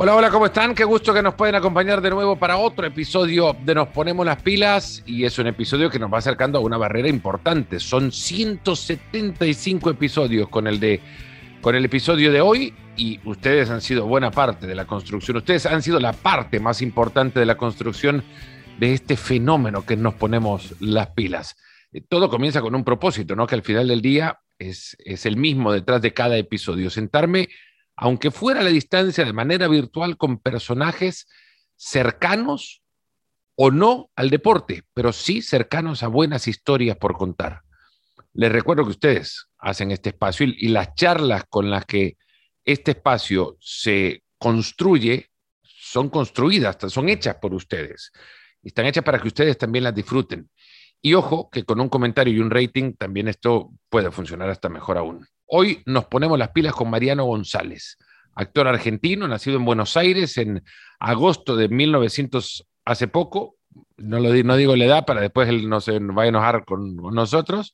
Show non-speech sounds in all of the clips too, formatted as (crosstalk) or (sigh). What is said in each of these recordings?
Hola, hola, ¿cómo están? Qué gusto que nos pueden acompañar de nuevo para otro episodio de Nos Ponemos las Pilas y es un episodio que nos va acercando a una barrera importante. Son 175 episodios con el de con el episodio de hoy y ustedes han sido buena parte de la construcción. Ustedes han sido la parte más importante de la construcción de este fenómeno que nos ponemos las pilas. Eh, todo comienza con un propósito, ¿no? Que al final del día es, es el mismo detrás de cada episodio. Sentarme aunque fuera a la distancia de manera virtual con personajes cercanos o no al deporte, pero sí cercanos a buenas historias por contar. Les recuerdo que ustedes hacen este espacio y, las charlas con las que este espacio se construye son construidas, son hechas por ustedes. Y están hechas para que ustedes también las disfruten. Y ojo que con un comentario y un rating también esto puede funcionar hasta mejor aún. Hoy nos ponemos las pilas con Mariano González, actor argentino, nacido en Buenos Aires en agosto de 1900, hace poco. No, lo, digo la edad para después él no se vaya a enojar con, nosotros.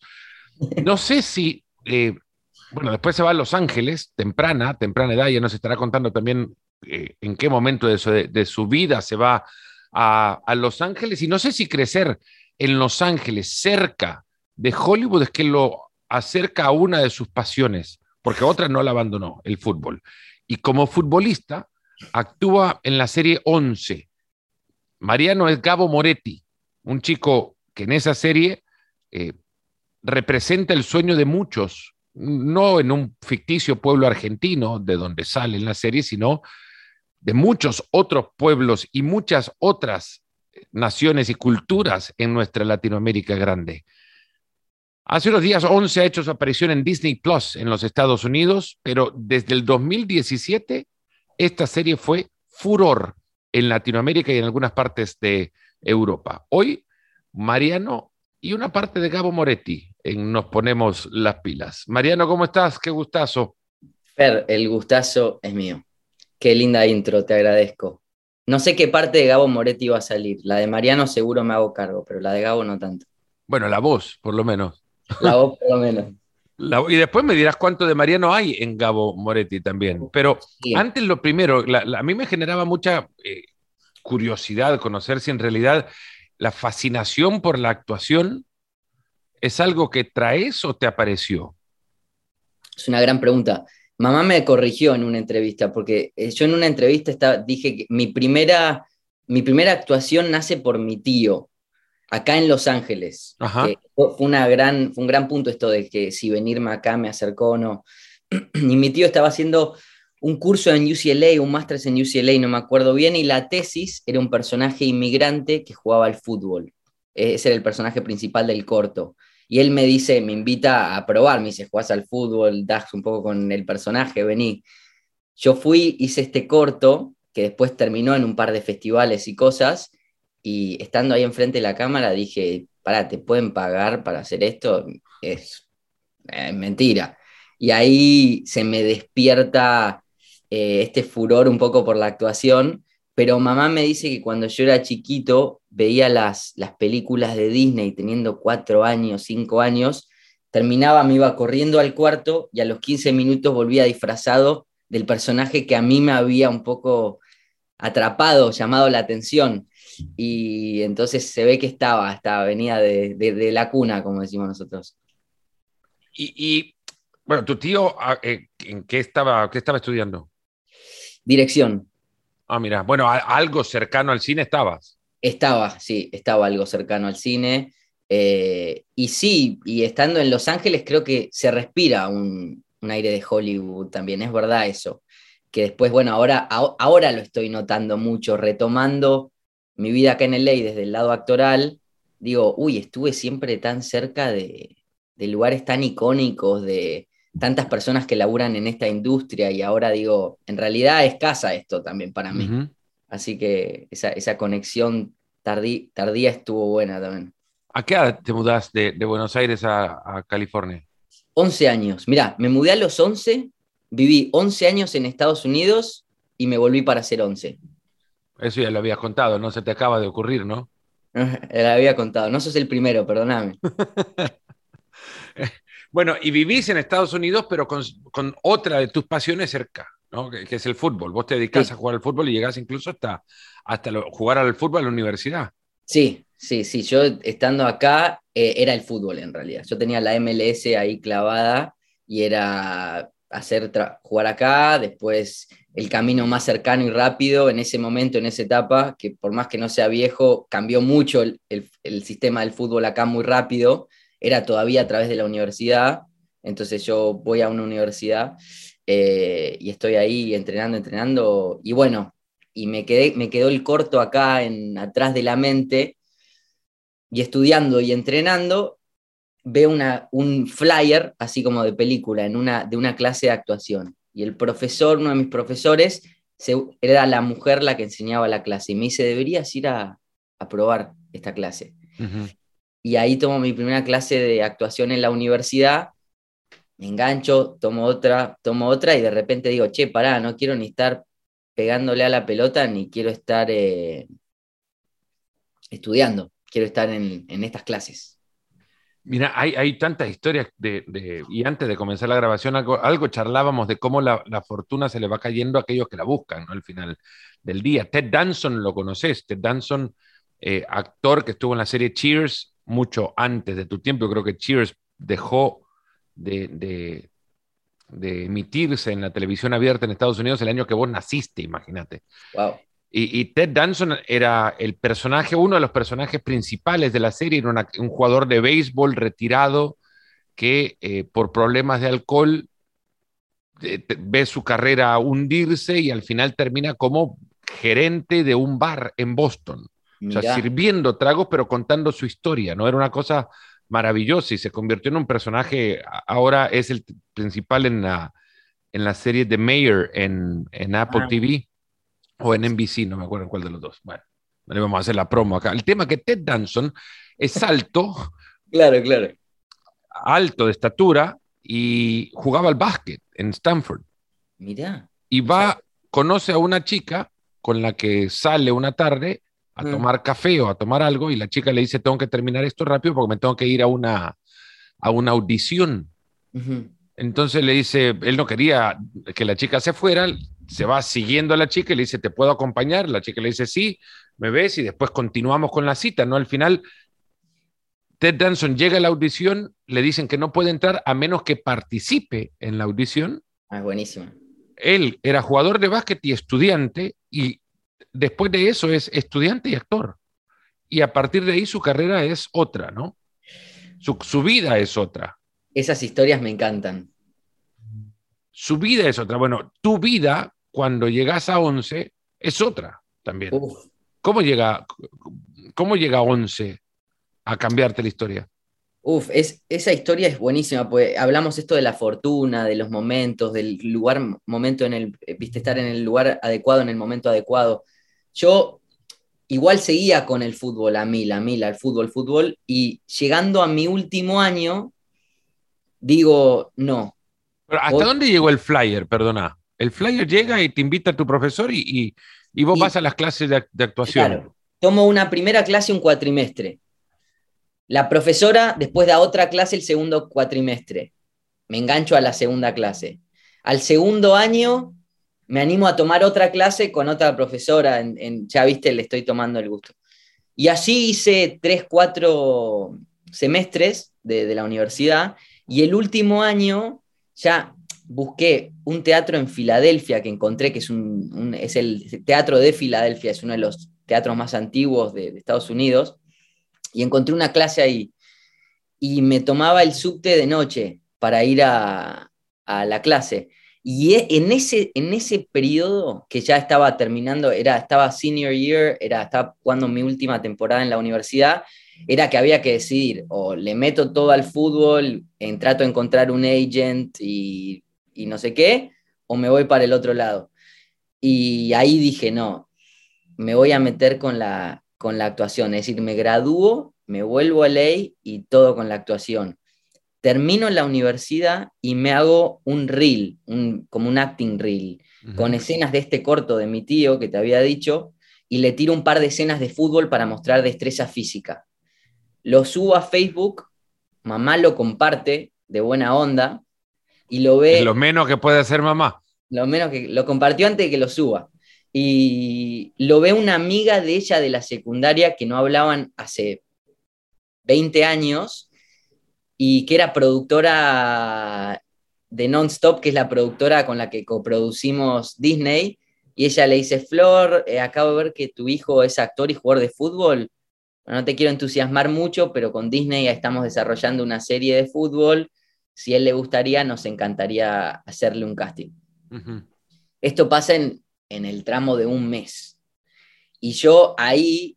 No sé si, eh, bueno, después se va a Los Ángeles, temprana, temprana edad, ya nos estará contando también eh, en qué momento de su, vida se va a Los Ángeles. Y no sé si crecer en Los Ángeles, cerca de Hollywood, es que lo acerca a una de sus pasiones, porque otra no la abandonó, el fútbol. Y como futbolista, actúa en la serie 11. Mariano es Gabo Moretti, un chico que en esa serie eh, representa el sueño de muchos, no en un ficticio pueblo argentino de donde sale en la serie, sino de muchos otros pueblos y muchas otras naciones y culturas en nuestra Latinoamérica grande. Hace unos días 11 ha hecho su aparición en Disney Plus en los Estados Unidos, pero desde el 2017 esta serie fue furor en Latinoamérica y en algunas partes de Europa. Hoy, Mariano y una parte de Gabo Moretti en Nos Ponemos las Pilas. Mariano, ¿cómo estás? Qué gustazo. Fer, el gustazo es mío. Qué linda intro, te agradezco. No sé qué parte de Gabo Moretti va a salir. La de Mariano seguro me hago cargo, pero la de Gabo no tanto. Bueno, la voz, por lo menos. La voz por lo menos. y después me dirás cuánto de Mariano hay en Gabo Moretti también. Pero antes lo primero, a mí me generaba mucha eh, curiosidad conocer si en realidad la fascinación por la actuación es algo que traes o te apareció. Es una gran pregunta. Mamá me corrigió en una entrevista, porque eh, yo en una entrevista dije que mi primera, mi primera actuación nace por mi tío acá en Los Ángeles. fue, una gran, un gran punto esto de que si venirme acá me acercó o no. (clears throat) y mi tío estaba haciendo un curso en UCLA, un máster en UCLA, no me acuerdo bien, y la tesis era un personaje inmigrante que jugaba al fútbol. Ese era el personaje principal del corto. Y él me dice, me invita a probar, me dice, jugás al fútbol, das un poco con el personaje, vení. Yo fui, hice este corto, que después terminó en un par de festivales y cosas, y estando ahí enfrente de la cámara dije, para, ¿te pueden pagar para hacer esto? Es mentira. Y ahí se me despierta eh, este furor un poco por la actuación, pero mamá me dice que cuando yo era chiquito veía las, las películas de Disney teniendo cuatro años, cinco años, terminaba, me iba corriendo al cuarto y a los 15 minutos volvía disfrazado del personaje que a mí me había un poco atrapado, llamado la atención. Y entonces se ve que estaba, estaba, venía de, la cuna, como decimos nosotros. Y, bueno, tu tío, ah, eh, ¿en qué estaba, qué estaba estudiando? Dirección. Ah, mira, bueno, algo cercano al cine estabas. Estaba, sí, estaba algo cercano al cine. Eh, y sí, y estando en Los Ángeles creo que se respira un, aire de Hollywood también, es verdad eso. Que después, bueno, ahora, ahora lo estoy notando mucho, retomando mi vida acá en LA desde el lado actoral, digo, uy, estuve siempre tan cerca de, lugares tan icónicos, de tantas personas que laburan en esta industria y ahora digo, en realidad es casa esto también para mí. Así que esa, conexión tardía estuvo buena también. ¿A qué edad te mudás de, Buenos Aires a, a, California? 11 años. Mira, me mudé a los 11, viví 11 años en Estados Unidos y me volví para hacer 11. Eso ya lo habías contado, no se te acaba de ocurrir, ¿no? (laughs) Lo había contado, no sos el primero, perdóname. (laughs) bueno, y vivís en Estados Unidos, pero con, otra de tus pasiones cerca, ¿no? que, es el fútbol. Vos te dedicás a jugar al fútbol y llegás incluso hasta, hasta jugar al fútbol en la universidad. Sí, sí, sí. Yo estando acá eh, era el fútbol en realidad. Yo tenía la MLS ahí clavada y era hacer jugar acá, después el camino más cercano y rápido en ese momento, en esa etapa, que por más que no sea viejo, cambió mucho el, el sistema del fútbol acá muy rápido, era todavía a través de la universidad, entonces yo voy a una universidad eh, y estoy ahí entrenando, entrenando, y bueno, y me, quedé, me quedó el corto acá en, atrás de la mente, y estudiando y entrenando, veo una, un flyer, así como de película, en una, de una clase de actuación. Y el profesor, uno de mis profesores, era la mujer la que enseñaba la clase, y me dice, deberías ir a, a probar esta clase. Y ahí tomo mi primera clase de actuación en la universidad me engancho, tomo otra, tomo otra y de repente digo, che, pará, no quiero ni estar pegándole a la pelota ni quiero estar eh, estudiando, quiero estar en, estas clases. Mira, hay, hay tantas historias de, y antes de comenzar la grabación algo, charlábamos de cómo la, fortuna se le va cayendo a aquellos que la buscan ¿no? al final del día. Ted Danson lo conoces, Ted Danson, eh, actor que estuvo en la serie Cheers mucho antes de tu tiempo, creo que Cheers dejó de, emitirse en la televisión abierta en Estados Unidos el año que vos naciste, imagínate. Y, Ted Danson era el personaje, uno de los personajes principales de la serie, era un jugador de béisbol retirado que eh, por problemas de alcohol eh, ve su carrera hundirse y al final termina como gerente de un bar en Boston. O sea, sirviendo tragos, pero contando su historia, ¿no? Era una cosa maravilloso y se convirtió en un personaje, ahora es el principal en la, en la serie The Mayor en, en Apple ah. TV o en NBC, no me acuerdo cuál de los dos. Bueno, le vamos a hacer la promo acá. El tema que Ted Danson es alto. (laughs) claro, claro. Alto de estatura y jugaba al básquet en Stanford. Mira. Y va, conoce a una chica con la que sale una tarde a mm. tomar café o a tomar algo y la chica le dice, tengo que terminar esto rápido porque me tengo que ir a una, a una audición. Entonces le dice, él no quería que la chica se fuera, se va siguiendo a la chica y le dice, ¿te puedo acompañar? La chica le dice, sí, me ves y después continuamos con la cita, ¿no? Al final, Ted Danson llega a la audición, le dicen que no puede entrar a menos que participe en la audición. Ah, buenísimo. Él era jugador de básquet y estudiante y después de eso es estudiante y actor. Y a partir de ahí su carrera es otra, ¿no? Su, vida es otra. Esas historias me encantan. Su vida es otra. Bueno, tu vida, cuando llegas a 11, es otra también. ¿Cómo llega, ¿Cómo llega 11 a cambiarte la historia? Uf, es, esa historia es buenísima, pues hablamos esto de la fortuna, de los momentos, del lugar, momento en el, viste, estar en el lugar adecuado, en el momento adecuado yo igual seguía con el fútbol, a mil, a mil, al fútbol, fútbol, y llegando a mi último año, digo, no. ¿Hasta dónde llegó el flyer? Perdona. El flyer llega y te invita a tu profesor y, vos vas a las clases de, actuación. Claro. Tomo una primera clase un cuatrimestre. La profesora, después da otra clase el segundo cuatrimestre. Me engancho a la segunda clase. Al segundo año me animo a tomar otra clase con otra profesora, en, ya viste, le estoy tomando el gusto. Y así hice tres, cuatro semestres de, la universidad y el último año ya busqué un teatro en Filadelfia que encontré, que es, un, es el Teatro de Filadelfia, es uno de los teatros más antiguos de, Estados Unidos, y encontré una clase ahí. Y me tomaba el subte de noche para ir a, a la clase. Y e, en ese, en ese periodo que ya estaba terminando, era, estaba senior year, era, estaba jugando mi última temporada en la universidad, era que había que decidir, o le meto todo al fútbol, en, trato de encontrar un agent y, y no sé qué, o me voy para el otro lado. Y ahí dije, no, me voy a meter con la, con la actuación, es decir, me gradúo, me vuelvo a ley y todo con la actuación termino la universidad y me hago un reel, un, como un acting reel, con escenas de este corto de mi tío que te había dicho, y le tiro un par de escenas de fútbol para mostrar destreza física. Lo subo a Facebook, mamá lo comparte de buena onda y lo ve... lo menos que puede hacer mamá. Lo menos que lo compartió antes de que lo suba. Y lo ve una amiga de ella de la secundaria que no hablaban hace 20 años y que era productora de Nonstop, que es la productora con la que coproducimos Disney. Y ella le dice, Flor, eh, acabo de ver que tu hijo es actor y jugador de fútbol. No te quiero entusiasmar mucho, pero con Disney ya estamos desarrollando una serie de fútbol. Si a él le gustaría, nos encantaría hacerle un casting. Esto pasa en, en el tramo de un mes. Y yo ahí,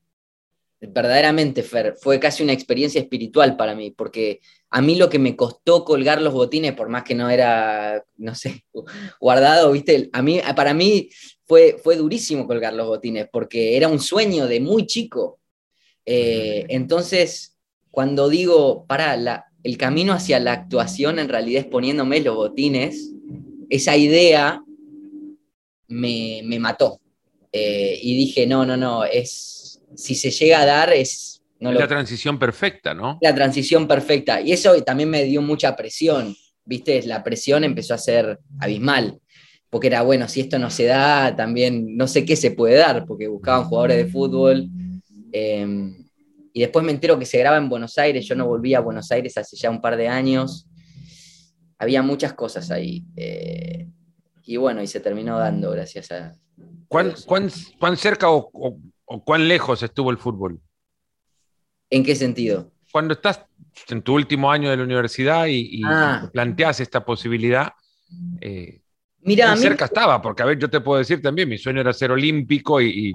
verdaderamente, Fer, fue casi una experiencia espiritual para mí, porque a mí lo que me costó colgar los botines, por más que no era, no sé, (laughs) guardado, ¿viste? A mí, para mí fue, fue durísimo colgar los botines, porque era un sueño de muy chico. Eh, entonces, cuando digo, para, el camino hacia la actuación en realidad es poniéndome los botines, esa idea me, mató. Eh, y dije, no, no, no, es, si se llega a dar, es... No la transición perfecta, ¿no? La transición perfecta. Y eso también me dio mucha presión, ¿viste? La presión empezó a ser abismal, porque era, bueno, si esto no se da, también no sé qué se puede dar, porque buscaban jugadores de fútbol. Em, y después me entero que se graba en Buenos Aires, yo no volví a Buenos Aires hace ya un par de años. Había muchas cosas ahí. Eh, y bueno, y se terminó dando gracias a... ¿Cuán, cuán, cerca o, cuán lejos estuvo el fútbol? ¿En qué sentido? Cuando estás en tu último año de la universidad y, ah. planteas esta posibilidad, eh, Mira, muy cerca estaba, porque a ver, yo te puedo decir también, mi sueño era ser olímpico y,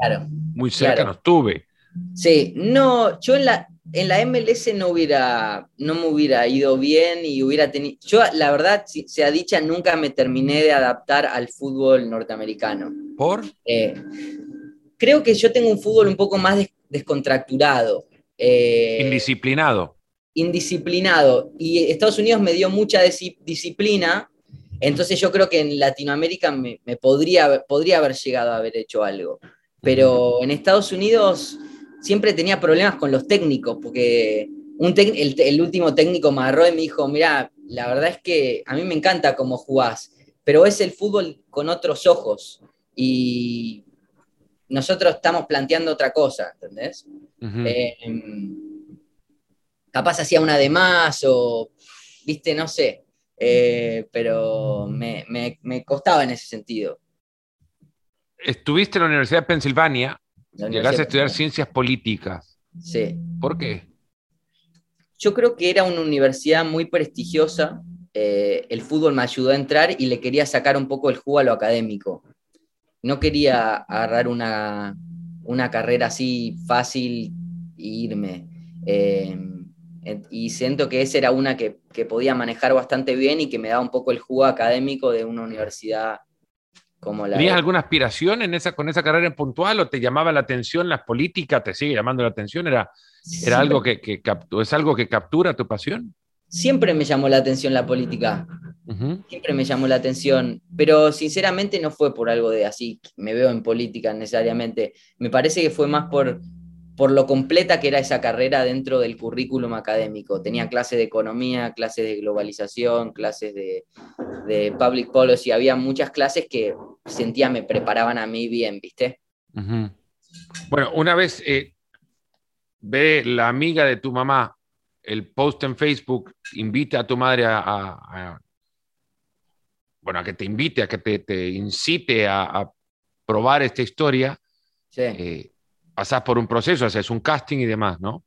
muy cerca no estuve. Sí, no, yo en la, en la MLS no hubiera, no me hubiera ido bien y hubiera tenido. Yo, la verdad, sea dicha, nunca me terminé de adaptar al fútbol norteamericano. ¿Por? Eh, creo que yo tengo un fútbol un poco más descontracturado. Eh, indisciplinado. Indisciplinado. Y Estados Unidos me dio mucha disciplina. Entonces yo creo que en Latinoamérica me, podría, podría haber llegado a haber hecho algo. Pero en Estados Unidos siempre tenía problemas con los técnicos, porque un el, último técnico me agarró y me dijo, mira, la verdad es que a mí me encanta cómo jugás, pero es el fútbol con otros ojos y nosotros estamos planteando otra cosa, ¿entendés? Em, capaz hacía una de más o, viste, no sé, eh, pero me, me costaba en ese sentido. Estuviste en la Universidad de Pensilvania Llegaste a estudiar ciencias políticas. Sí. ¿Por qué? Yo creo que era una universidad muy prestigiosa. Eh, el fútbol me ayudó a entrar y le quería sacar un poco el jugo a lo académico. No quería agarrar una, carrera así fácil e irme. Eh, y siento que esa era una que, que, podía manejar bastante bien y que me daba un poco el jugo académico de una universidad ¿Tenías alguna aspiración en esa, con esa carrera en puntual o te llamaba la atención las políticas? ¿Te sigue llamando la atención? ¿Era, era algo que, que ¿Es algo que captura tu pasión? Siempre me llamó la atención la política. Siempre me llamó la atención, pero sinceramente no fue por algo de así, me veo en política necesariamente. Me parece que fue más por, por lo completa que era esa carrera dentro del currículum académico. Tenía clases de economía, clases de globalización, clases de, public policy, había muchas clases que sentía me preparaban a mí bien, ¿viste? Bueno, una vez eh, ve la amiga de tu mamá el post en Facebook, invita a tu madre a, bueno, a que te invite, a que te, incite a, probar esta historia. Sí. Eh, pasás por un proceso, haces un casting y demás, ¿no?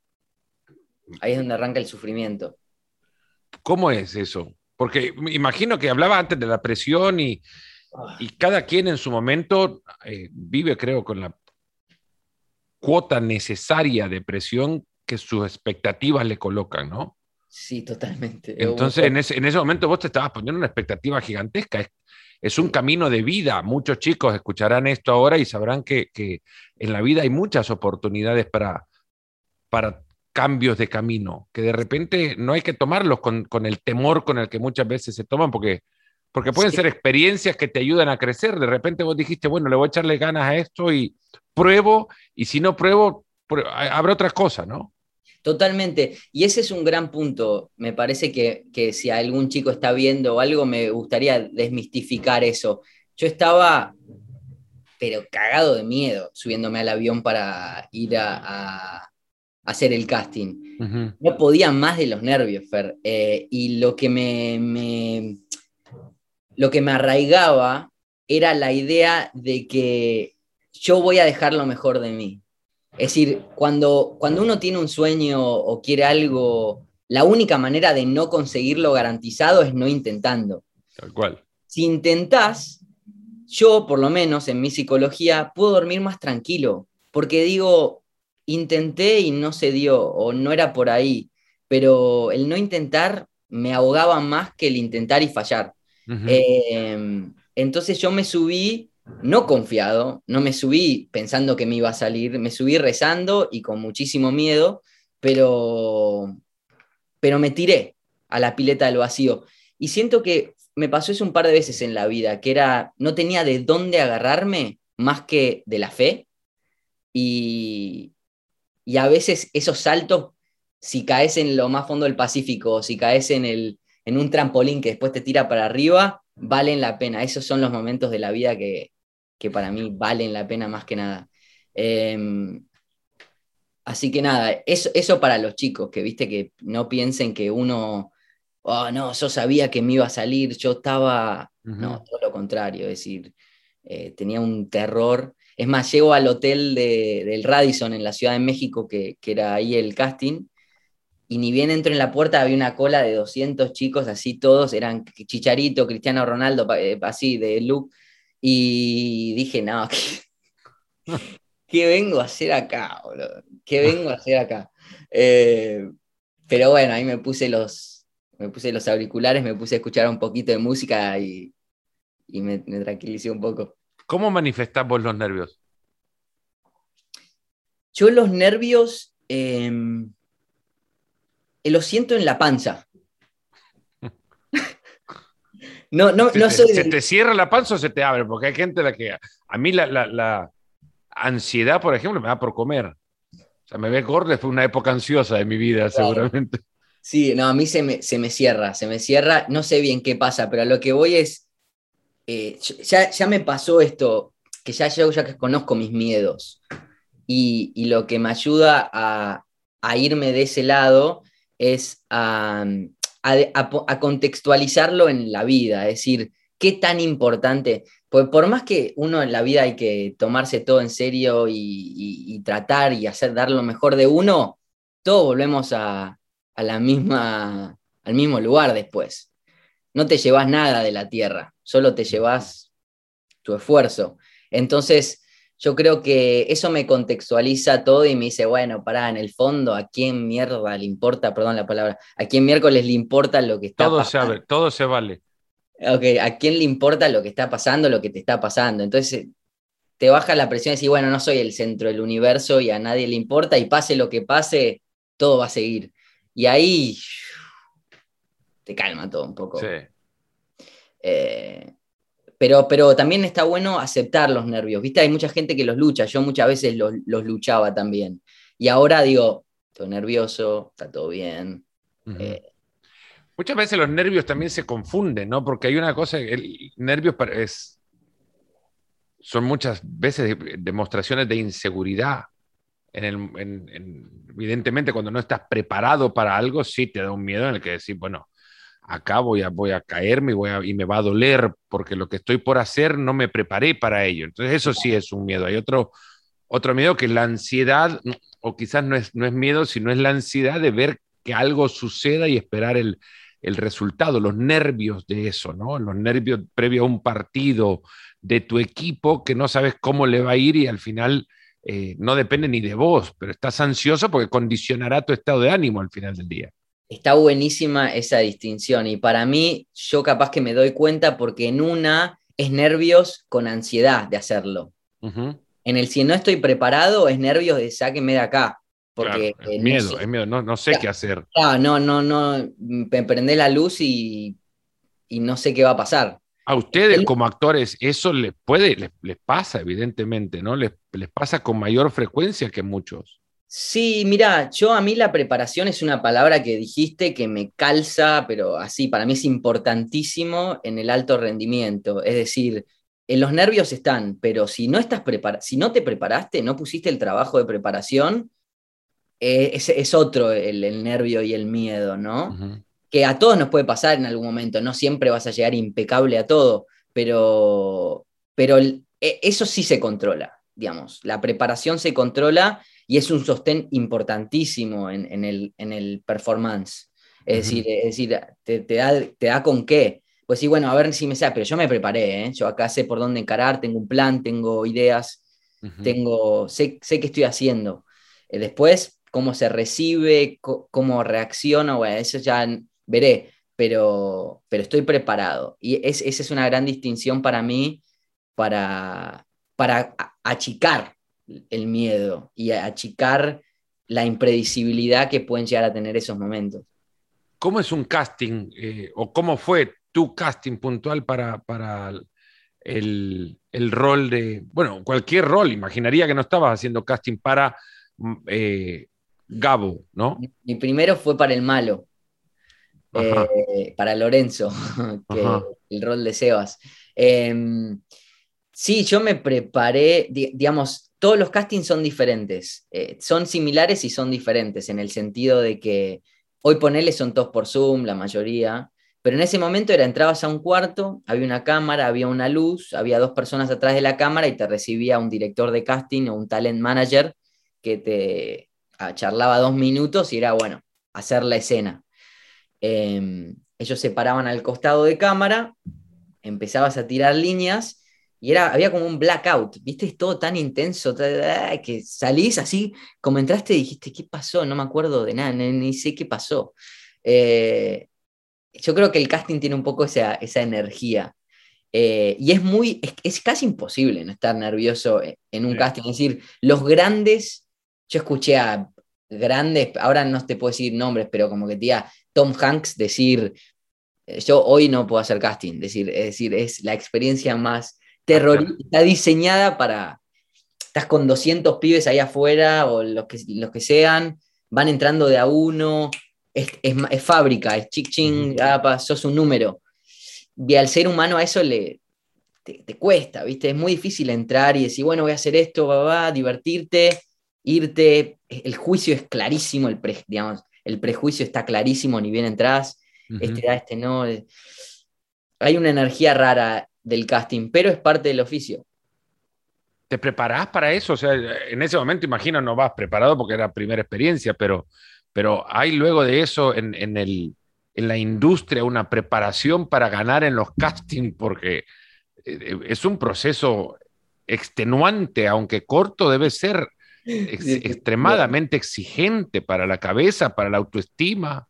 Ahí es donde arranca el sufrimiento. ¿Cómo es eso? Porque me imagino que hablaba antes de la presión y, ah. cada quien en su momento eh, vive, creo, con la cuota necesaria de presión que sus expectativas le colocan, ¿no? Sí, totalmente. Entonces, en ese, en ese momento vos te estabas poniendo una expectativa gigantesca. Es, un camino de vida. Muchos chicos escucharán esto ahora y sabrán que, en la vida hay muchas oportunidades para, para cambios de camino, que de repente no hay que tomarlos con, el temor con el que muchas veces se toman, porque, porque pueden ser experiencias que te ayudan a crecer. De repente vos dijiste, bueno, le voy a echarle ganas a esto y pruebo, y si no pruebo, habrá otra cosa, ¿no? Totalmente. Y ese es un gran punto. Me parece que, si algún chico está viendo algo, me gustaría desmistificar eso. yo estaba, pero cagado de miedo, subiéndome al avión para ir a, hacer el casting. No podía más de los nervios, Fer. Eh, y lo que me, lo que me arraigaba era la idea de que yo voy a dejar lo mejor de mí. Es decir, cuando, cuando uno tiene un sueño o quiere algo, la única manera de no conseguirlo garantizado es no intentando. Tal cual. Si intentás, yo por lo menos en mi psicología puedo dormir más tranquilo, porque digo, intenté y no se dio, o no era por ahí, pero el no intentar me ahogaba más que el intentar y fallar. Em, entonces yo me subí no confiado, no me subí pensando que me iba a salir, me subí rezando y con muchísimo miedo, pero, pero me tiré a la pileta del vacío. Y siento que me pasó eso un par de veces en la vida, que era, no tenía de dónde agarrarme más que de la fe. Y, y a veces esos saltos, si caes en lo más fondo del Pacífico, si caes en, el, en un trampolín que después te tira para arriba, valen la pena. Esos son los momentos de la vida que, que para mí valen la pena más que nada. Em, así que nada, eso, eso para los chicos, que viste que no piensen que uno, oh no, yo sabía que me iba a salir, yo estaba, no, todo lo contrario, es decir, eh, tenía un terror. Es más, llego al hotel del Radisson en la Ciudad de México, que, que era ahí el casting, y ni bien entro en la puerta había una cola de 200 chicos, así todos, eran Chicharito, Cristiano Ronaldo, eh, así de look, y dije, no, (laughs) ¿qué, vengo a hacer acá, boludo? ¿Qué vengo a hacer acá? Eh, pero bueno, ahí me puse los, me puse los auriculares, me puse a escuchar un poquito de música y, me, tranquilicé un poco. ¿Cómo manifestás vos los nervios? Yo los nervios em, eh, los siento en la panza. No, no, ¿Se, no te, ¿Se te cierra la panza o se te abre? Porque hay gente la que. A mí la, ansiedad, por ejemplo, me da por comer. O sea, me ve gordo, fue una época ansiosa de mi vida, seguramente. Sí, no, a mí se me, se me, cierra, se me cierra. No sé bien qué pasa, pero a lo que voy es. Eh, ya, ya, me pasó esto, que ya yo ya conozco mis miedos. Y, y lo que me ayuda a, a irme de ese lado es a, a, contextualizarlo en la vida, es decir, qué tan importante, pues por más que uno en la vida hay que tomarse todo en serio y, tratar y hacer dar lo mejor de uno, todos volvemos a, la misma, al mismo lugar después. No te llevas nada de la tierra, solo te llevas tu esfuerzo. Entonces, yo creo que eso me contextualiza todo y me dice, bueno, pará, en el fondo, ¿a quién mierda le importa, perdón la palabra, a quién miércoles le importa lo que está todo pasando? Se todo se vale. Ok, ¿a quién le importa lo que está pasando, lo que te está pasando? Entonces te baja la presión y decir, bueno, no soy el centro del universo y a nadie le importa y pase lo que pase, todo va a seguir. Y ahí te calma todo un poco. Sí. Eh, pero, pero también está bueno aceptar los nervios, ¿viste? Hay mucha gente que los lucha, yo muchas veces los, luchaba también. Y ahora digo, estoy nervioso, está todo bien. Eh, muchas veces los nervios también se confunden, ¿no? Porque hay una cosa, el nervio es, son muchas veces demostraciones de inseguridad. En el, evidentemente, cuando no estás preparado para algo, sí te da un miedo en el que decir, bueno, acá voy a, voy a caerme y, voy a, y me va a doler porque lo que estoy por hacer no me preparé para ello. Entonces eso sí es un miedo. Hay otro, otro miedo que la ansiedad, o quizás no es, no es miedo, sino es la ansiedad de ver que algo suceda y esperar el, el resultado, los nervios de eso, ¿no? Los nervios previo a un partido de tu equipo que no sabes cómo le va a ir y al final eh, no depende ni de vos, pero estás ansioso porque condicionará tu estado de ánimo al final del día está buenísima esa distinción y para mí yo capaz que me doy cuenta porque en una es nervios con ansiedad de hacerlo. En el si no estoy preparado es nervios de sáquenme de acá. Porque es miedo, es miedo, no, sé qué hacer. no, no, no, me prende la luz y, no sé qué va a pasar. A ustedes como actores eso les puede, les, pasa evidentemente, ¿no? Les, les pasa con mayor frecuencia que muchos. Sí, mira, yo a mí la preparación es una palabra que dijiste que me calza, pero así, para mí es importantísimo en el alto rendimiento. Es decir, en los nervios están, pero si no estás preparado, si no te preparaste, no pusiste el trabajo de preparación, eh, es, otro el, nervio y el miedo, ¿no? Que a todos nos puede pasar en algún momento, no siempre vas a llegar impecable a todo, pero, pero e, eso sí se controla, digamos, la preparación se controla y es un sostén importantísimo en, el, en el, performance. Es decir, es decir te, da, te da con qué pues sí, bueno, a ver si me sale, pero yo me preparé, ¿eh? yo acá sé por dónde encarar, tengo un plan, tengo ideas, tengo, sé, sé qué estoy haciendo. Eh, después, cómo se recibe, cómo reacciona, bueno, eso ya veré, pero, pero estoy preparado. Y esa es una gran distinción para mí, para, para achicar el miedo y achicar la impredecibilidad que pueden llegar a tener esos momentos. ¿Cómo es un casting eh, o cómo fue tu casting puntual para, para el, rol de, bueno, cualquier rol, imaginaría que no estabas haciendo casting para mm, eh, Gabo, ¿no? Mi primero fue para el malo, eh, para Lorenzo, (laughs) el rol de Sebas. Sí, yo me preparé, digamos, todos los castings son diferentes, eh, son similares y son diferentes en el sentido de que hoy ponele son todos por Zoom, la mayoría, pero en ese momento era, entrabas a un cuarto, había una cámara, había una luz, había dos personas atrás de la cámara y te recibía un director de casting o un talent manager que te ah, charlaba dos minutos y era, bueno, hacer la escena. Em, ellos se paraban al costado de cámara, empezabas a tirar líneas y era, había como un blackout, ¿viste? Es todo tan intenso que salís así, como entraste y dijiste, ¿qué pasó? No me acuerdo de nada, ni, sé qué pasó. Eh, yo creo que el casting tiene un poco esa, energía. Eh, y es muy, es, casi imposible no estar nervioso en un casting. Es decir, los grandes, yo escuché a grandes, ahora no te puedo decir nombres, pero como que tía Tom Hanks decir, eh, yo hoy no puedo hacer casting. Decir, es decir, es la experiencia más terrorífica, está diseñada para, estás con 200 pibes ahí afuera o los que, los que sean, van entrando de a uno, es, fábrica, es chic ching, ah, sos un número. Y al ser humano a eso le, te, cuesta, ¿viste? Es muy difícil entrar y decir, bueno, voy a hacer esto, va, va, divertirte, irte. El juicio es clarísimo, el, digamos, el prejuicio está clarísimo, ni bien entras, este da, este no. Hay una energía rara del casting, pero es parte del oficio. ¿Te preparás para eso? O sea, en ese momento, imagino, no vas preparado porque era primera experiencia, pero pero hay luego de eso en, el, en la industria una preparación para ganar en los castings, porque eh, es un proceso extenuante, aunque corto, debe ser extremadamente exigente para la cabeza, para la autoestima.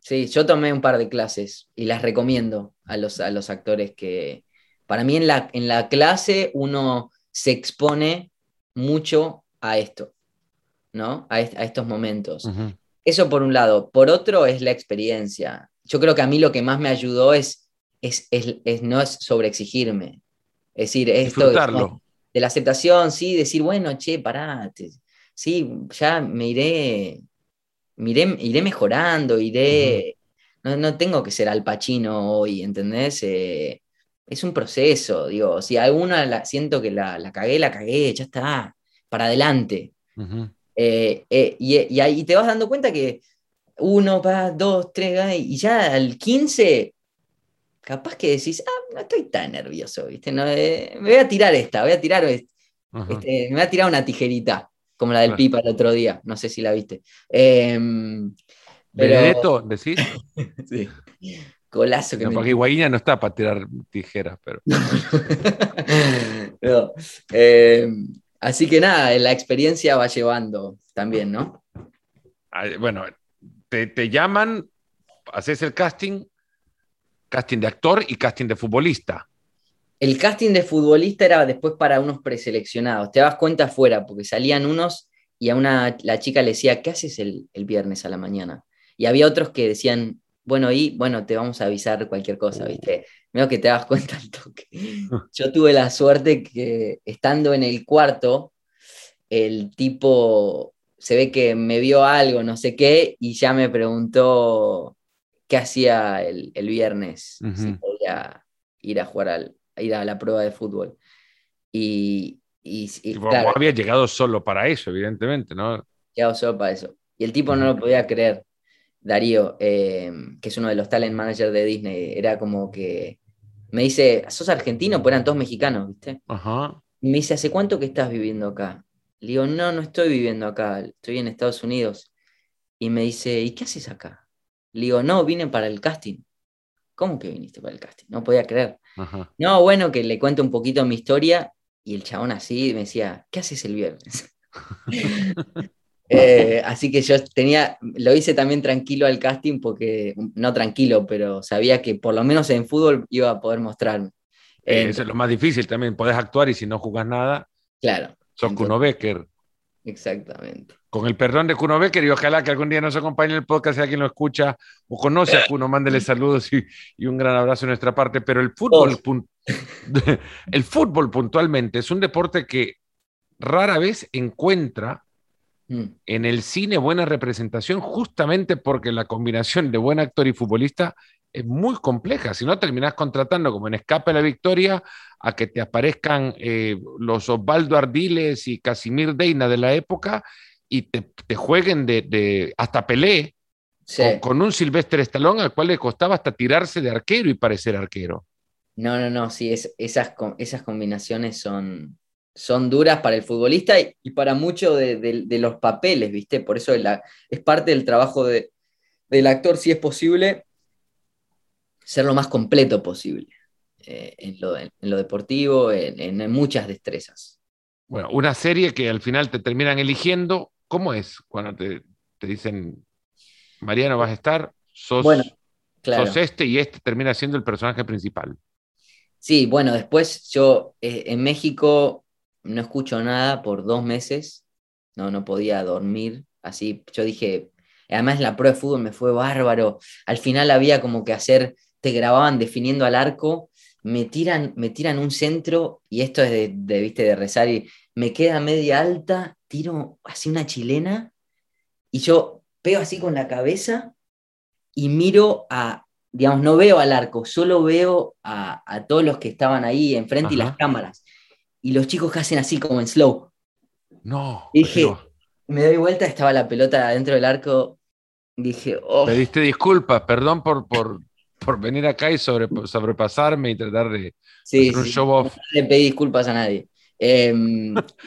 Sí, yo tomé un par de clases y las recomiendo a los, a los actores que, para mí en la, en la clase uno se expone mucho a esto, ¿no? A, estos momentos. Eso por un lado. Por otro es la experiencia. Yo creo que a mí lo que más me ayudó es, es, no es sobreexigirme. Es decir, esto de, la aceptación, sí, decir, bueno, che, pará, sí, ya me iré, iré, mejorando, iré, no, tengo que ser al pachino hoy, ¿entendés? Eh, es un proceso, digo, si alguna la, siento que la, la, cagué, la cagué, ya está, para adelante. Eh, eh, y, ahí te vas dando cuenta que uno, va, dos, tres, y ya al 15, capaz que decís, ah, no estoy tan nervioso, ¿viste? No, eh, me voy a tirar esta, voy a tirar, este, me voy a tirar una tijerita, como la del Pipa el otro día, no sé si la viste. Em, pero... decís. (laughs) sí. Golazo que no, Porque Higuaína no está para tirar tijeras, pero. (laughs) no. Em, Así que nada, la experiencia va llevando también, ¿no? Bueno, te, llaman, haces el casting, casting de actor y casting de futbolista. El casting de futbolista era después para unos preseleccionados. Te das cuenta afuera, porque salían unos y a una la chica le decía, ¿qué haces el, el viernes a la mañana? Y había otros que decían, bueno, y bueno, te vamos a avisar cualquier cosa, ¿viste? Veo que te das (laughs) cuenta al toque. (laughs) Yo tuve la suerte que estando en el cuarto, el tipo se ve que me vio algo, no sé qué, y ya me preguntó qué hacía el, viernes, si podía ir a jugar al, ir a la prueba de fútbol. Y, y, había llegado solo para eso, evidentemente, ¿no? Llegado solo para eso. Y el tipo no lo podía creer. Darío, eh, que es uno de los talent managers de Disney, era como que me dice, ¿sos argentino? Pues eran todos mexicanos, ¿viste? Ajá. Y me dice, ¿hace cuánto que estás viviendo acá? Le digo, no, no estoy viviendo acá, estoy en Estados Unidos. Y me dice, ¿y qué haces acá? Le digo, no, vine para el casting. ¿Cómo que viniste para el casting? No podía creer. No, bueno, que le cuento un poquito mi historia y el chabón así me decía, ¿qué haces el viernes? (laughs) Eh, así que yo tenía, lo hice también tranquilo al casting porque, no tranquilo, pero sabía que por lo menos en fútbol iba a poder mostrarme. Eh, eso es lo más difícil también, podés actuar y si no jugás nada, claro. sos Kuno Becker. Exactamente. Con el perdón de Kuno Becker y ojalá que algún día nos acompañe en el podcast, sea quien lo escucha o conoce a (laughs) Kuno, mándele saludos y, y un gran abrazo de nuestra parte. Pero el fútbol, (laughs) el fútbol puntualmente es un deporte que rara vez encuentra mm. en el cine buena representación justamente porque la combinación de buen actor y futbolista es muy compleja. Si no, terminás contratando como en Escape a la Victoria a que te aparezcan eh, los Osvaldo Ardiles y Casimir Deina de la época y te, jueguen de, hasta Pelé con, un Silvestre Estalón al cual le costaba hasta tirarse de arquero y parecer arquero. No, no, no, sí, es, esas, esas combinaciones son, son duras para el futbolista y, para muchos de, los papeles, ¿viste? Por eso la, es parte del trabajo del actor, si es posible, ser lo más completo posible eh, en, lo, deportivo, en, muchas destrezas. Bueno, una serie que al final te terminan eligiendo, ¿cómo es cuando te, dicen, Mariano, vas a estar, sos, bueno, sos este y este termina siendo el personaje principal? Sí, bueno, después yo eh, en México no escucho nada por dos meses, no, no podía dormir, así yo dije, además la prueba de fútbol me fue bárbaro, al final había como que hacer te grababan definiendo al arco, me tiran, me tiran un centro, y esto es de, ¿viste? de rezar, y me queda media alta, tiro así una chilena, y yo pego así con la cabeza y miro a, digamos, no veo al arco, solo veo a, todos los que estaban ahí enfrente y las cámaras. Y los chicos que hacen así como en slow. No. dije, me doy vuelta, estaba la pelota dentro del arco. Dije, oh. Pediste disculpas, perdón por, por, por venir acá y sobre, sobrepasarme y tratar de hacer un show off. No le pedí disculpas a nadie. Eh,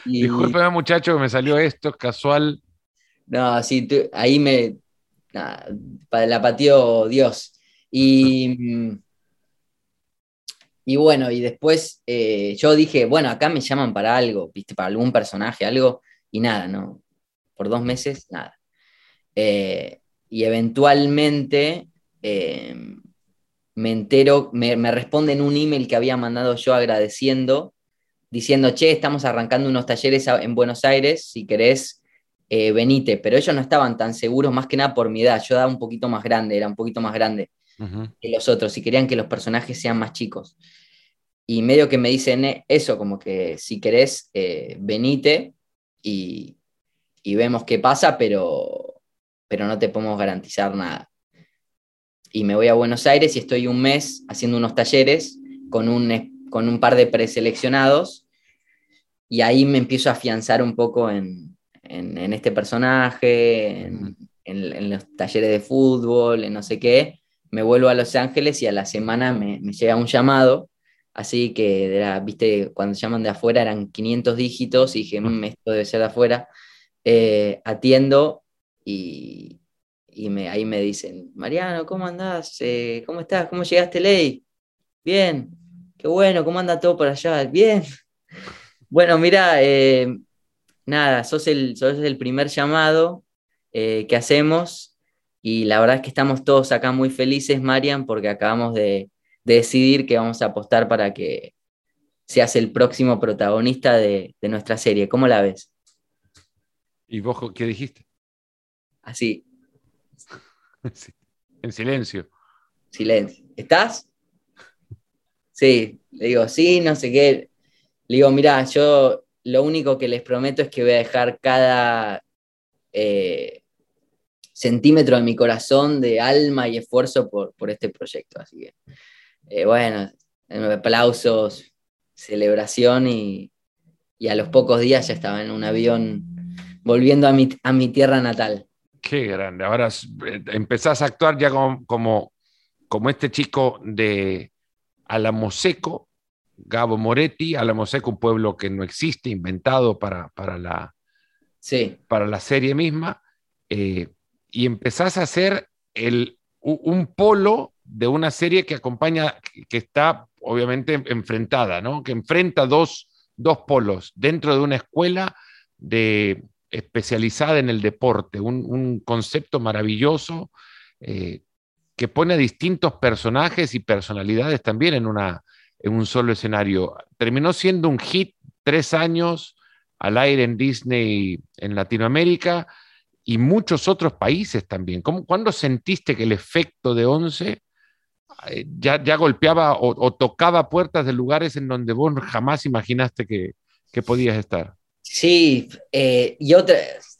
Discúlpeme, muchacho, que me salió esto, casual. No, sí, ahí me. la pateó Dios. Y. (laughs) Y bueno, y después eh, yo dije, bueno, acá me llaman para algo, ¿viste? Para algún personaje, algo, y nada, ¿no? Por dos meses, nada. Eh, y eventualmente eh, me entero, me, responden un email que había mandado yo agradeciendo, diciendo, che, estamos arrancando unos talleres en Buenos Aires, si querés, venite. Pero ellos no estaban tan seguros, más que nada por mi edad. Yo era un poquito más grande, era un poquito más grande que los otros, y querían que los personajes sean más chicos. Y medio que me dicen eh, eso, como que si querés, eh, venite y, y, vemos qué pasa, pero, pero no te podemos garantizar nada y me voy a Buenos Aires y estoy un mes haciendo unos talleres con un, con un par de preseleccionados y ahí me empiezo a afianzar un poco en, este personaje, en, los talleres de fútbol, en no sé qué. Me vuelvo a Los Ángeles y a la semana me, llega un llamado, así que, viste, cuando llaman de afuera eran 500 dígitos y dije, mm, esto debe ser de afuera. Eh, atiendo y, y me, ahí me dicen, Mariano, ¿cómo andás? Eh, ¿Cómo estás? ¿Cómo llegaste, Ley? Bien, qué bueno, ¿cómo anda todo por allá? Bien. (laughs) Bueno, mira, eh, nada, sos el, sos el primer llamado eh, que hacemos y la verdad es que estamos todos acá muy felices, Marian, porque acabamos de, decidir que vamos a apostar para que seas el próximo protagonista de, de nuestra serie. ¿Cómo la ves? ¿Y vos qué dijiste? Así, (laughs) En silencio. Silencio. ¿Estás? Sí, le digo, sí, no sé qué. Le digo, mira, yo lo único que les prometo es que voy a dejar cada eh, centímetro de mi corazón de alma y esfuerzo por, este proyecto. Así que, eh, bueno, aplausos, celebración y, a los pocos días ya estaba en un avión volviendo a mi, a mi tierra natal. Qué grande. Ahora eh, empezás a actuar ya como, como, como este chico de Alamoseco, Gabo Moretti, Alamoseco, un pueblo que no existe, inventado para, para, la, sí. para la serie misma, eh, y empezás a hacer el, un polo de una serie que acompaña, que está obviamente enfrentada, ¿no? que enfrenta dos, dos polos dentro de una escuela de, especializada en el deporte, un, concepto maravilloso eh, que pone a distintos personajes y personalidades también en, una, en un solo escenario. Terminó siendo un hit tres años al aire en Disney en Latinoamérica y muchos otros países también. ¿Cómo, ¿Cuándo sentiste que el efecto de Once eh, ya, golpeaba o, tocaba puertas de lugares en donde vos jamás imaginaste que, que podías estar? Sí, eh, y otra,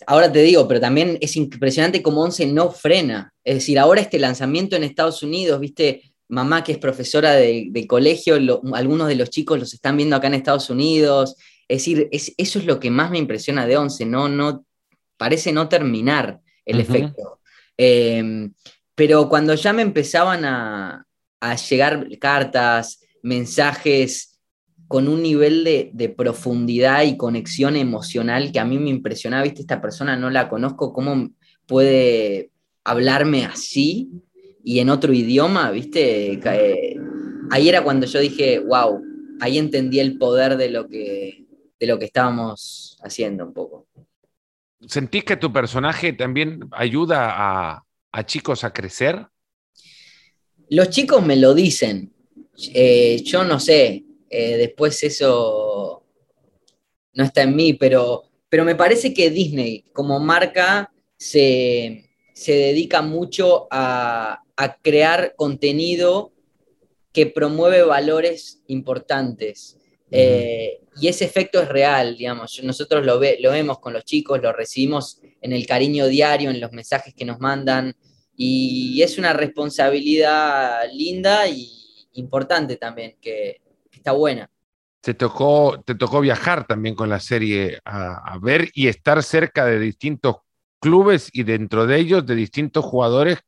ahora te digo, pero también es impresionante cómo Once no frena. Es decir, ahora este lanzamiento en Estados Unidos, viste, mamá que es profesora de, colegio, algunos de los chicos los están viendo acá en Estados Unidos. Es decir, eso es lo que más me impresiona de Once, no, no, parece no terminar el efecto. Em, pero cuando ya me empezaban a, a llegar cartas, mensajes con un nivel de, profundidad y conexión emocional que a mí me impresionaba, viste, esta persona no la conozco, ¿cómo puede hablarme así y en otro idioma, viste? Eh, ahí era cuando yo dije, wow, ahí entendí el poder de lo que, de lo que estábamos haciendo un poco. ¿Sentís que tu personaje también ayuda a, chicos a crecer? Los chicos me lo dicen. Eh, yo no sé, eh, después eso no está en mí, pero, pero me parece que Disney como marca se, dedica mucho a, crear contenido que promueve valores importantes. Eh, y ese efecto es real, digamos. Nosotros lo, lo vemos con los chicos, lo recibimos en el cariño diario, en los mensajes que nos mandan. Y es una responsabilidad linda y importante también que, está buena. Te tocó, te tocó viajar también con la serie a, ver y estar cerca de distintos clubes y dentro de ellos de distintos jugadores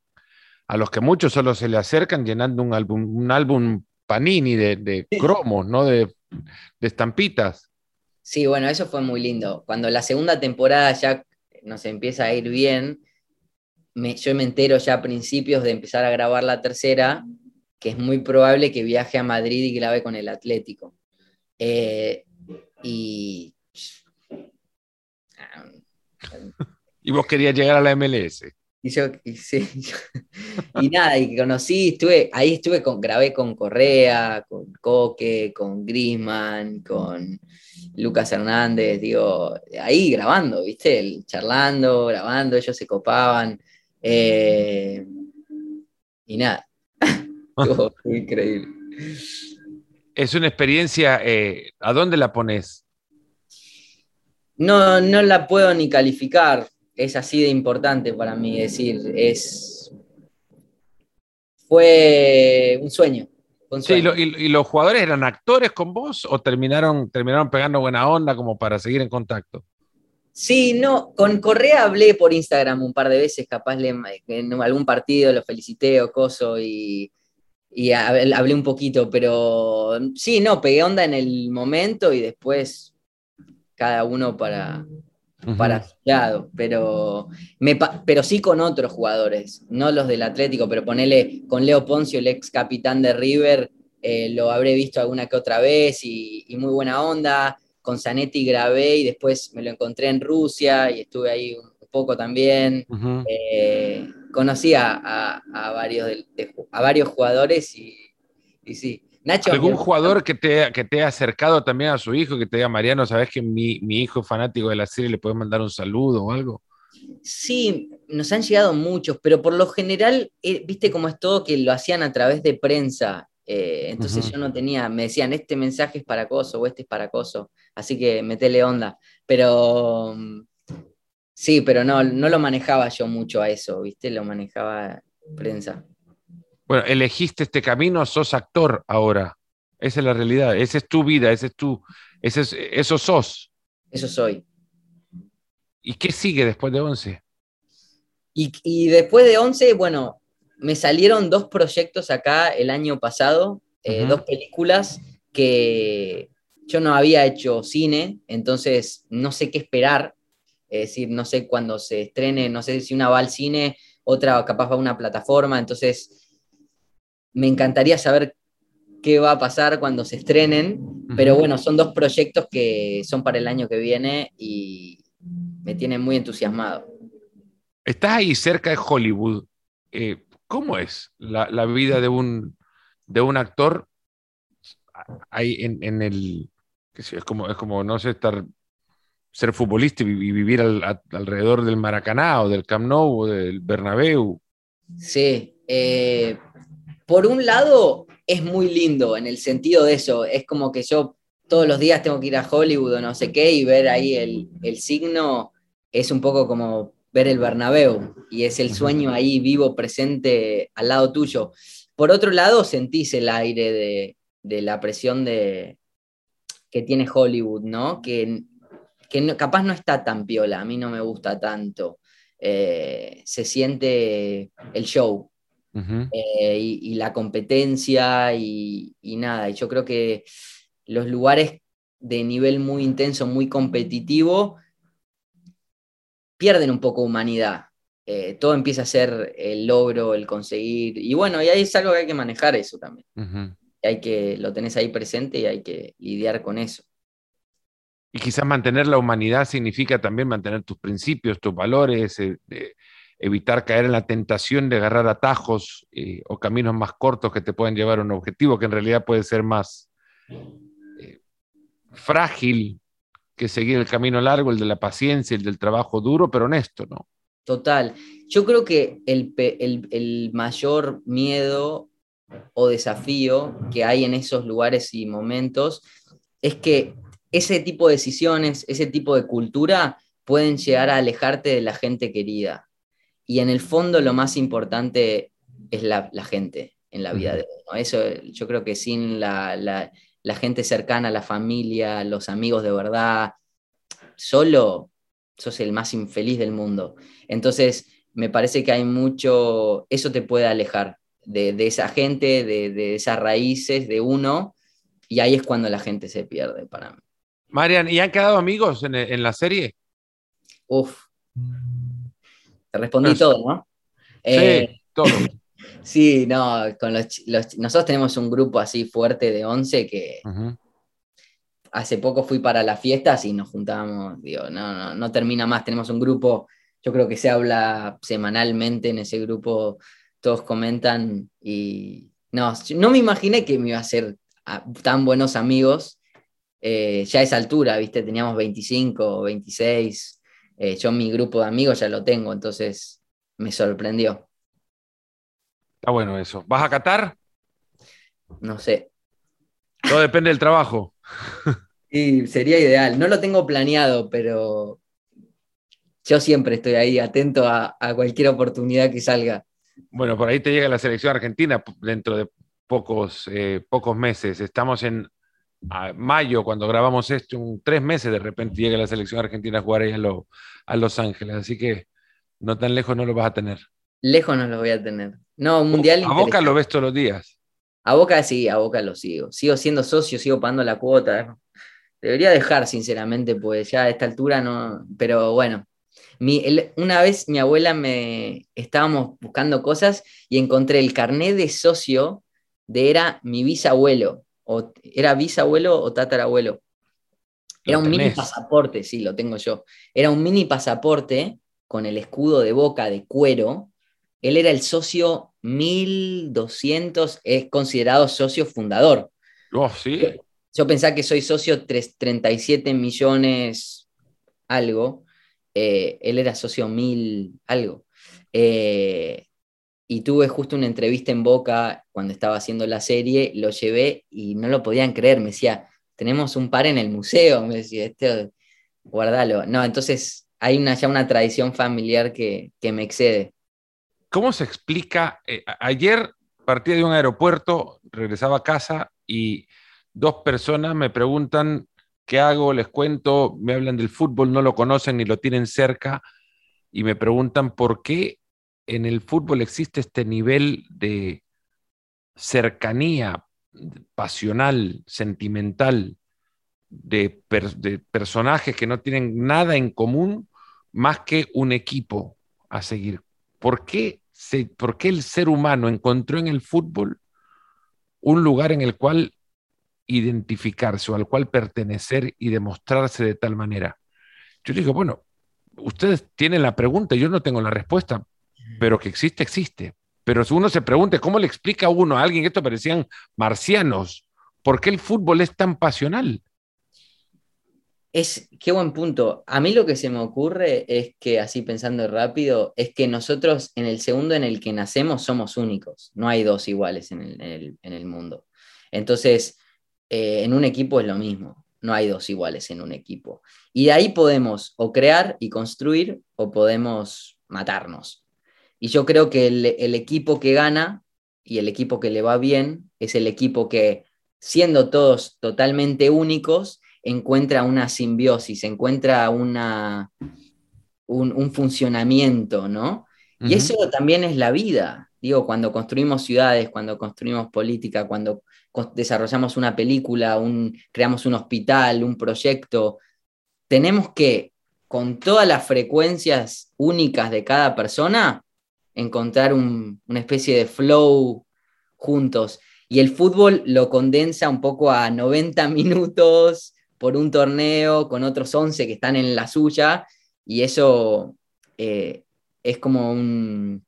a los que muchos solo se le acercan llenando un álbum, un álbum panini de, cromos, ¿no? De, estampitas. Sí, bueno, eso fue muy lindo. Cuando la segunda temporada ya nos empieza a ir bien, yo me entero ya a principios de empezar a grabar la tercera que es muy probable que viaje a Madrid y grabe con el Atlético. Eh, y. (laughs) y vos querías llegar a la MLS. Y, yo, (laughs) y, nada, y conocí, estuve, ahí estuve con, grabé con Correa, con Coque, con Grisman, con Lucas Hernández, digo, ahí grabando, ¿viste? charlando, grabando, ellos se copaban. Eh, y nada, (laughs) increíble. Es una experiencia, eh, ¿a dónde la pones? No, no la puedo ni calificar, es así de importante para mí, decir, es... Fue un sueño. y, los jugadores eran actores con vos o terminaron, terminaron pegando buena onda como para seguir en contacto? Sí, no, con Correa hablé por Instagram un par de veces, capaz le, en algún partido lo felicité o coso y y hablé un poquito, pero sí, no, pegué onda en el momento y después cada uno para, para su lado, pero, me, pero sí con otros jugadores, no los del Atlético, pero ponele con Leo Poncio, el ex capitán de River, eh, lo habré visto alguna que otra vez y, muy buena onda. Con Zanetti grabé y después me lo encontré en Rusia y estuve ahí un poco también conocí a, varios, a varios jugadores y, sí. Nacho, ¿Algún jugador que te, que te ha acercado también a su hijo, que te diga, Mariano, sabes que mi, hijo es fanático de la serie, le puedes mandar un saludo o algo? Sí, nos han llegado muchos, pero por lo general, eh, viste cómo es todo, que lo hacían a través de prensa. Eh, entonces yo no tenía, me decían, este mensaje es para Coso o este es para Coso, así que metele onda. Pero mm, Sí, pero no, no lo manejaba yo mucho a eso, ¿viste? Lo manejaba prensa. Bueno, elegiste este camino, sos actor ahora. Esa es la realidad, esa es tu vida, ese es tu, ese es, eso sos. Eso soy. ¿Y qué sigue después de 11? Y, después de 11, bueno, me salieron dos proyectos acá el año pasado, eh, dos películas que yo no había hecho cine, entonces no sé qué esperar. Es decir, no sé cuándo se estrene, no sé si una va al cine, otra capaz va a una plataforma, entonces me encantaría saber qué va a pasar cuando se estrenen, pero bueno, son dos proyectos que son para el año que viene y me tienen muy entusiasmado. Estás ahí cerca de Hollywood. Eh, ¿Cómo es la, vida de un, de un actor ahí en, el... Es como, es como, no sé, estar ser futbolista y vivir alrededor del Maracaná o del Camp Nou o del Bernabéu. Sí, eh, por un lado es muy lindo en el sentido de eso, es como que yo todos los días tengo que ir a Hollywood o no sé qué y ver ahí el, el signo, es un poco como ver el Bernabéu y es el sueño ahí vivo, presente al lado tuyo. Por otro lado, sentís el aire de, de la presión de, que tiene Hollywood, ¿no? Que, que capaz no está tan piola, a mí no me gusta tanto. Eh, se siente el show eh, y, la competencia y, y, nada. Y yo creo que los lugares de nivel muy intenso, muy competitivo, pierden un poco humanidad. Eh, todo empieza a ser el logro, el conseguir. Y bueno, y ahí es algo que hay que manejar eso también. hay que, lo tenés ahí presente y hay que lidiar con eso. Y quizás mantener la humanidad significa también mantener tus principios, tus valores, eh, evitar caer en la tentación de agarrar atajos eh, o caminos más cortos que te pueden llevar a un objetivo que en realidad puede ser más frágil que seguir el camino largo, el de la paciencia, el del trabajo duro, pero honesto, ¿no? Total. Yo creo que el, el mayor miedo o desafío que hay en esos lugares y momentos es que ese tipo de decisiones, ese tipo de cultura pueden llegar a alejarte de la gente querida. Y en el fondo lo más importante es la, gente en la vida de uno. Eso yo creo que sin la, la, gente cercana, la familia, los amigos de verdad, solo sos el más infeliz del mundo. Entonces, me parece que hay mucho, eso te puede alejar de, esa gente, de, esas raíces de uno, y ahí es cuando la gente se pierde para mí. Marian, ¿y han quedado amigos en, la serie? Uf. Te respondí todo, ¿no? Sí, eh, todo. (laughs) sí, no, con los, nosotros tenemos un grupo así fuerte de 11 que hace poco fui para las fiestas y nos juntábamos, digo, no, no, no termina más, tenemos un grupo, yo creo que se habla semanalmente en ese grupo, todos comentan y no, no me imaginé que me iba a ser tan buenos amigos eh, ya a esa altura, ¿viste? Teníamos 25, 26. Eh, yo mi grupo de amigos ya lo tengo, entonces me sorprendió. Está bueno eso. ¿Vas a Qatar? No sé. Todo depende del trabajo. (laughs) Sí, sería ideal. No lo tengo planeado, pero yo siempre estoy ahí atento a, cualquier oportunidad que salga. Bueno, por ahí te llega la selección argentina dentro de pocos, eh, pocos meses. Estamos en mayo, cuando grabamos esto, un tres meses, de repente llega la selección argentina a jugar ahí a, Los Ángeles. Así que no tan lejos no lo vas a tener. Lejos no lo voy a tener. No, mundial. A Boca lo ves todos los días. A Boca sí, a Boca lo sigo. Sigo siendo socio, sigo pagando la cuota. Debería dejar, sinceramente, pues ya a esta altura no. Pero bueno, una vez mi abuela me estábamos buscando cosas y encontré el carnet de socio de era mi bisabuelo o era bisabuelo o tatarabuelo. Era un mini pasaporte, sí, lo tengo yo. Era un mini pasaporte con el escudo de boca de cuero. Él era el socio 1200, es considerado socio fundador. Oh, sí. Yo, pensaba que soy socio 37 millones algo. Eh, él era socio 1000 algo. Eh, y tuve justo una entrevista en Boca cuando estaba haciendo la serie, lo llevé y no lo podían creer, me decía, tenemos un par en el museo, me decía, este, guardalo. No, entonces hay una, ya una tradición familiar que, me excede. ¿Cómo se explica? Eh, ayer partí de un aeropuerto, regresaba a casa y dos personas me preguntan qué hago, les cuento, me hablan del fútbol, no lo conocen ni lo tienen cerca y me preguntan por qué en el fútbol existe este nivel de cercanía pasional, sentimental, de, personajes que no tienen nada en común más que un equipo a seguir. ¿Por qué, ¿Por qué el ser humano encontró en el fútbol un lugar en el cual identificarse o al cual pertenecer y demostrarse de tal manera? Yo digo, bueno, ustedes tienen la pregunta, yo no tengo la respuesta, pero que existe, existe. Pero si uno se pregunta, ¿cómo le explica a uno a alguien que esto parecían marcianos? ¿Por qué el fútbol es tan pasional? Es, qué buen punto. A mí lo que se me ocurre es que, así pensando rápido, es que nosotros en el segundo en el que nacemos somos únicos. No hay dos iguales en el, mundo. Entonces, eh, en un equipo es lo mismo. No hay dos iguales en un equipo. Y de ahí podemos o crear y construir o podemos matarnos. Y yo creo que el equipo que gana y el equipo que le va bien es el equipo que, siendo todos totalmente únicos, encuentra una simbiosis, encuentra una, un, funcionamiento, ¿no? Y eso también es la vida. Digo, cuando construimos ciudades, cuando construimos política, cuando desarrollamos una película, un, creamos un hospital, un proyecto, tenemos que, con todas las frecuencias únicas de cada persona, encontrar una especie de flow juntos. Y el fútbol lo condensa un poco a 90 (laughs) minutos, por un torneo con otros 11 que están en la suya, y eso eh, es como un...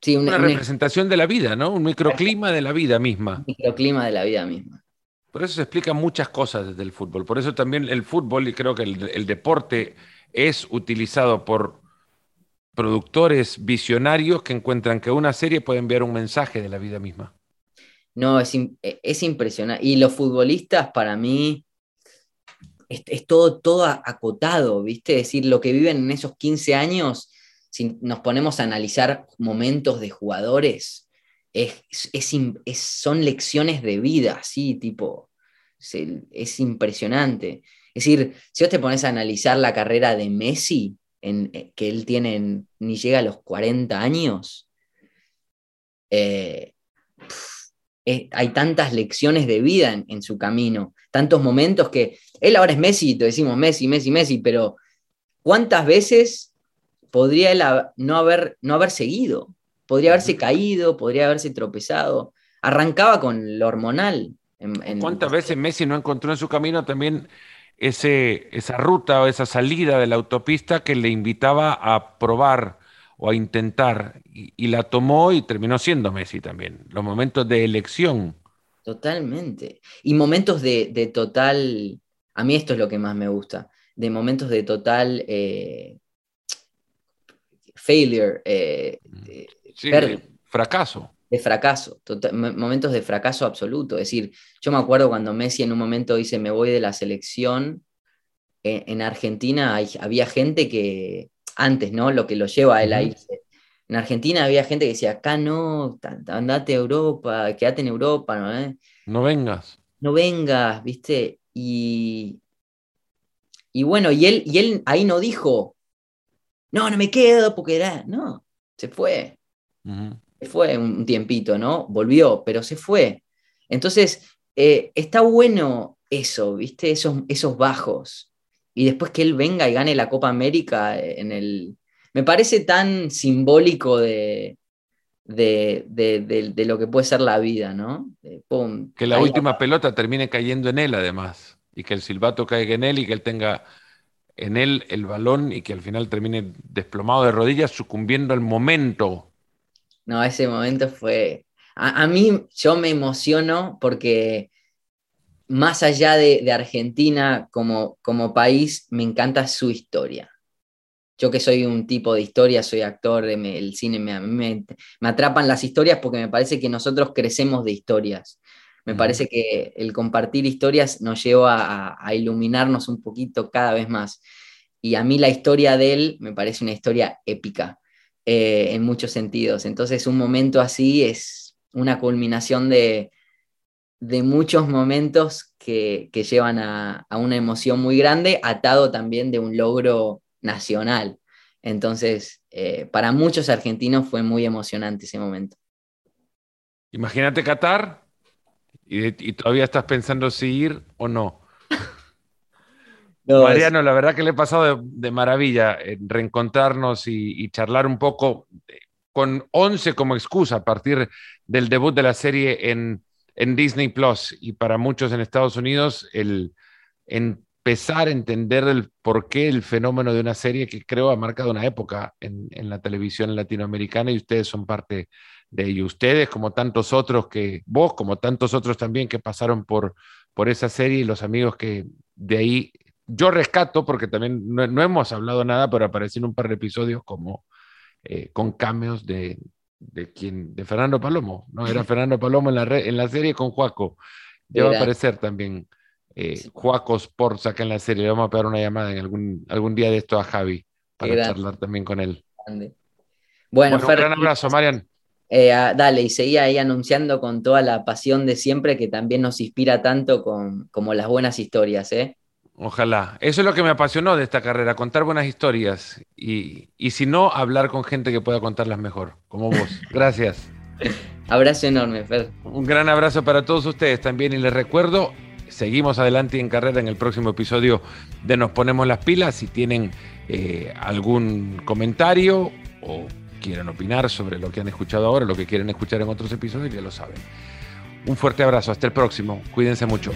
Sí, una, representación de la vida, ¿no? Un microclima de la vida misma. Un microclima de la vida misma. Por eso se explican muchas cosas desde el fútbol. Por eso también el fútbol, y creo que el, deporte es utilizado por productores visionarios que encuentran que una serie puede enviar un mensaje de la vida misma. No, es, es impresionante. Y los futbolistas, para mí, es, todo, todo acotado, ¿viste? Es decir, lo que viven en esos 15 años, si nos ponemos a analizar momentos de jugadores, es, son lecciones de vida, ¿sí? Tipo, es, impresionante. Es decir, si vos te pones a analizar la carrera de Messi, en, eh, que él tiene, ni llega a los 40 años, eh, eh, hay tantas lecciones de vida en, su camino, tantos momentos que él ahora es Messi, te decimos Messi, Messi, Messi, pero ¿cuántas veces podría él no haber, no haber seguido? Podría haberse caído, podría haberse tropezado. Arrancaba con lo hormonal. ¿Cuántas veces Messi no encontró en su camino también ese, esa ruta o esa salida de la autopista que le invitaba a probar o a intentar, y, la tomó y terminó siendo Messi también. Los momentos de elección. Totalmente. Y momentos de, total, a mí esto es lo que más me gusta, de momentos de total eh, failure. Eh, fracaso. De fracaso, momentos de fracaso absoluto. Es decir, yo me acuerdo cuando Messi en un momento dice, me voy de la selección, en, Argentina había gente que, antes, ¿no? Lo que lo lleva a él a irse. En Argentina había gente que decía, acá no, andate a Europa, quédate en Europa, ¿no? Eh? No vengas. No vengas, ¿viste? Y, y bueno, y él, y él ahí no dijo, no, no me quedo porque era, no, se fue. Fue un tiempito, ¿no? Volvió, pero se fue. Entonces, eh, está bueno eso, ¿viste? Esos, esos bajos y después que él venga y gane la Copa América en el... Me parece tan simbólico de, de, lo que puede ser la vida, ¿no? que la última pelota termine cayendo en él, además, y que el silbato caiga en él y que él tenga en él el balón y que al final termine desplomado de rodillas, sucumbiendo al momento. No, ese momento fue... A, a mí yo me emociono porque más allá de, Argentina como, como, país, me encanta su historia. Yo que soy un tipo de historia, soy actor, el cine me, me, atrapan las historias porque me parece que nosotros crecemos de historias. Me parece que el compartir historias nos lleva a, iluminarnos un poquito cada vez más. Y a mí la historia de él me parece una historia épica eh, en muchos sentidos. Entonces un momento así es una culminación de, de muchos momentos que, llevan a, una emoción muy grande, atado también de un logro nacional. Entonces, eh, para muchos argentinos fue muy emocionante ese momento. Imagínate Qatar y, todavía estás pensando si ir o no. Mariano, la verdad que le he pasado de, maravilla reencontrarnos y, charlar un poco con 11 como excusa a partir del debut de la serie en, Disney Plus y para muchos en Estados Unidos el empezar a entender el por qué el fenómeno de una serie que creo ha marcado una época en, en la televisión latinoamericana y ustedes son parte de ello. Ustedes, como tantos otros que, vos, como tantos otros también que pasaron por, por esa serie y los amigos que de ahí yo rescato, porque también no, hemos hablado nada, pero aparecen un par de episodios como eh, con cameos de, de, quien, de Fernando Palomo, ¿no? Era (laughs) Fernando Palomo en la, en la serie con Juaco. Ya va a aparecer también eh, Juaco Sports acá en la serie. Le vamos a pegar una llamada en algún, algún día de esto a Javi para charlar también con él. Bueno, un gran abrazo, Marian. Eh, dale, y seguía ahí anunciando con toda la pasión de siempre que también nos inspira tanto con, como las buenas historias, ¿eh? Ojalá. Eso es lo que me apasionó de esta carrera, contar buenas historias. Y, y si no, hablar con gente que pueda contarlas mejor, como vos. (laughs) Gracias. abrazo enorme, Fer. Un gran abrazo para todos ustedes también. Y les recuerdo, seguimos adelante en carrera en el próximo episodio de Nos Ponemos las Pilas. Si tienen eh, algún comentario o quieran opinar sobre lo que han escuchado ahora, lo que quieren escuchar en otros episodios, ya lo saben. Un fuerte abrazo, hasta el próximo, cuídense mucho.